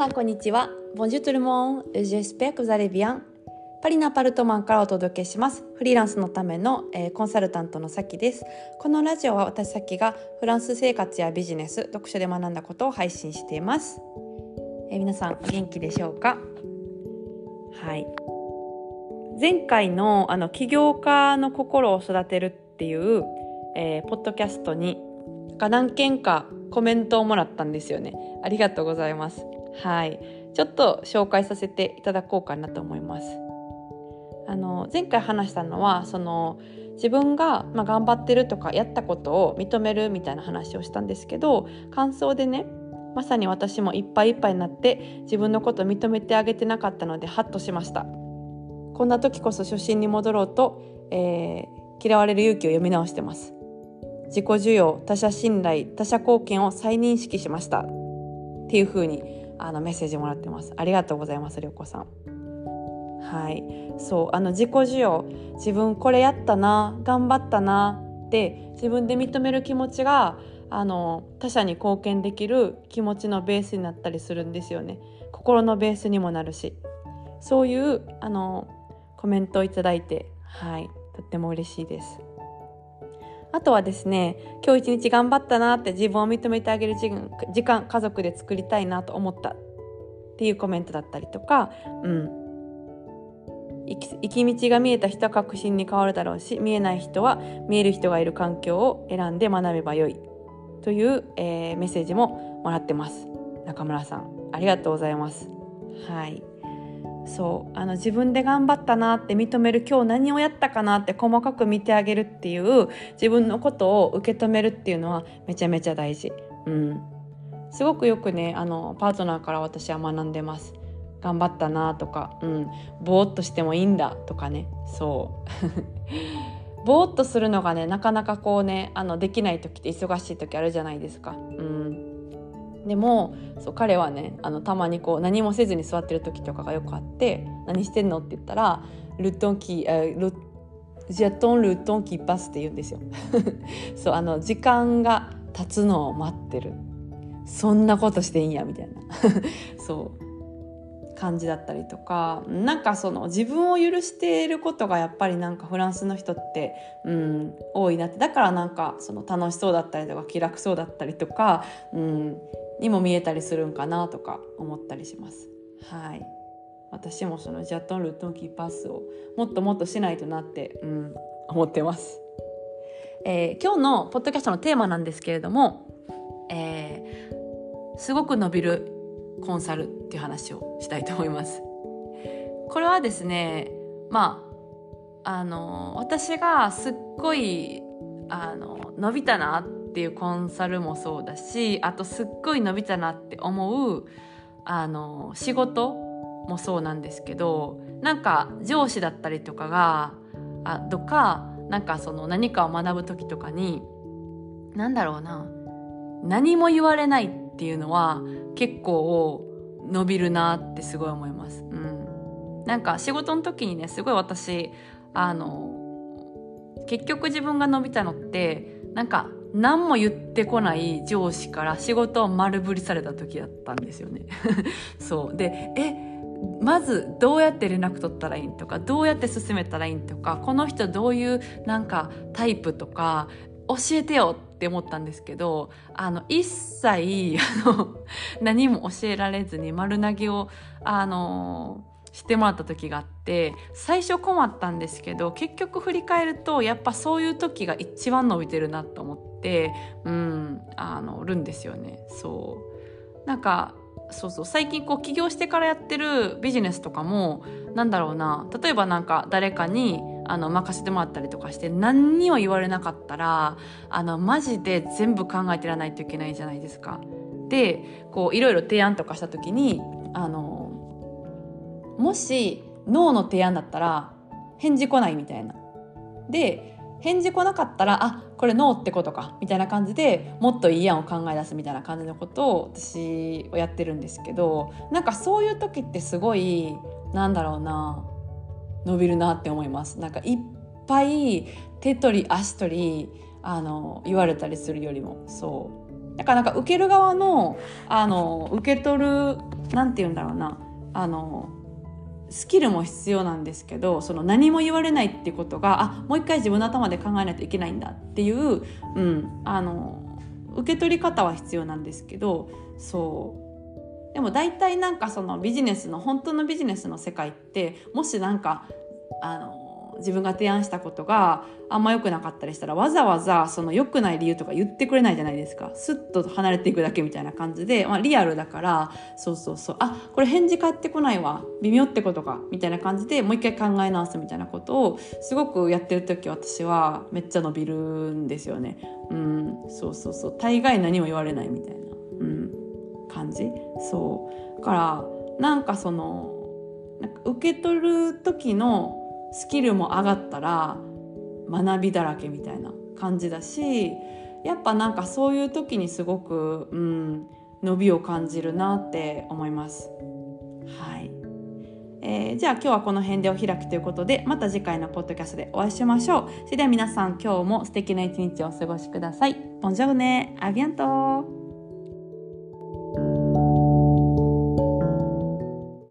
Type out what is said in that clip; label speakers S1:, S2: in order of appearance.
S1: さんこんにちは。Bonjour tout le monde. J'espère que vous allez bien. パリのアパルトマンからお届けします。フリーランスのための、えー、コンサルタントのさきです。このラジオは私さきがフランス生活やビジネス、読書で学んだことを配信しています。えー、皆さんお元気でしょうか？はい。前回のあの起業家の心を育てるっていう、えー、ポッドキャストに何件かコメントをもらったんですよね。ありがとうございます。はい。ちょっと紹介させていただこうかなと思います。あの前回話したのはその自分が、まあ、頑張ってるとかやったことを認めるみたいな話をしたんですけど感想でねまさに私もいっぱいいっぱいになって自分のこと認めてあげてなかったのでハッとしましたこんな時こそ初心に戻ろうと、えー、嫌われる勇気を読み直してます自己需要他者信頼他者貢献を再認識しましたっていう風にあのメッセージもらってます。ありがとうございますりょうこさん。はい。そう。あの自己需要。自分これやったな。頑張ったな。って自分で認める気持ちがあの他者に貢献できる気持ちのベースになったりするんですよね。心のベースにもなるし。そういうあのコメントをいただいてはい。とっても嬉しいです。あとはですね今日一日頑張ったなって自分を認めてあげる時間家族で作りたいなと思ったっていうコメントだったりとか、うん、行き道が見えた人は確信に変わるだろうし見えない人は見える人がいる環境を選んで学べばよい。という、えー、メッセージももらってます。中村さんありがとうございます。はい。そうあの自分で頑張ったなって認める今日何をやったかなって細かく見てあげるっていう自分のことを受け止めるっていうのはめちゃめちゃ大事。うん、すごくよくねあのパートナーから私は学んでます。頑張ったなとか、うん、ぼーっとしてもいいんだとかねそう ぼーっとするのがねなかなかこうねあのできない時って忙しい時あるじゃないですか。うんでもそう彼はねあのたまにこう何もせずに座ってる時とかがよくあって「何してんの?」って言ったら「ルトンキールジェトンルトンキーパス」って言うんですよ。そうあの時間が経つのを待ってるそんなことしていいんやみたいな そう感じだったりとかなんかその自分を許していることがやっぱりなんかフランスの人って、うん、多いなってだからなんかその楽しそうだったりとか気楽そうだったりとか、うん、にも見えたりするんかなとか思ったりします。はい私もそのジャットンルトンキーパスをもっともっとしないとなって、うん、思ってます。えー、今日のポッドキャストのテーマなんですけれども、えー、すごく伸びるコンサルっていう話をしたいと思います。これはですねまああの私がすっごいあの伸びたなってっていうコンサルもそうだしあとすっごい伸びたなって思うあの仕事もそうなんですけどなんか上司だったりとかがあとかなんかその何かを学ぶ時とかに何だろうな何も言われないっていうのは結構伸びるなってすごい思います。うん、なんか仕事の時にねすごい私あの結局自分が伸びたのってなんか何も言ってこない上司から仕事を丸振りされた時だったんですよね。そうでえまずどうやって連絡取ったらいいんとかどうやって進めたらいいんとかこの人どういうなんかタイプとか教えてよって思ったんですけどあの一切あの 何も教えられずに丸投げをあのしてもらった時があって最初困ったんですけど結局振り返るとやっぱそういう時が一番伸びてるなと思ってうんあのるんですよねそうなんかそうそう最近こう起業してからやってるビジネスとかもなんだろうな例えばなんか誰かにあの任せてもらったりとかして何にも言われなかったらあのマジで全部考えてらないといけないじゃないですか。でこういろいろ提案とかした時にあのもしノーの提案だったら返事来ないみたいな。で返事来なかったらあこれノーってことかみたいな感じでもっといい案を考え出すみたいな感じのことを私はやってるんですけどなんかそういう時ってすごいなんだろうな伸びるなって思います。なんかいっぱい手取り足取りあの言われたりするよりもそうだからなんか受ける側のあの受け取るなんて言うんだろうなあのスキルも必要なんですけどその何も言われないっていうことがあもう一回自分の頭で考えないといけないんだっていう、うん、あの受け取り方は必要なんですけどそう。でも大体なんかそのビジネスの本当のビジネスの世界ってもしなんかあの自分が提案したことがあんま良くなかったりしたらわざわざその良くない理由とか言ってくれないじゃないですか。スッと離れていくだけみたいな感じで、まあ、リアルだからそうそうそう。あこれ返事返ってこないわ。微妙ってことか。みたいな感じでもう一回考え直すみたいなことをすごくやってる時私はめっちゃ伸びるんですよね。うん、そうそうそう。大概何も言われないみたいな、うん、感じ。そう。だからなんかそのなんか受け取る時のスキルも上がったら学びだらけみたいな感じだしやっぱなんかそういう時にすごく、うん、伸びを感じるなって思います。はいえー、じゃあ今日はこの辺でお開きということでまた次回のポッドキャストでお会いしましょう。それでは皆さん今日も素敵な一日をお過ごしください。ボンジョルネ、アビアント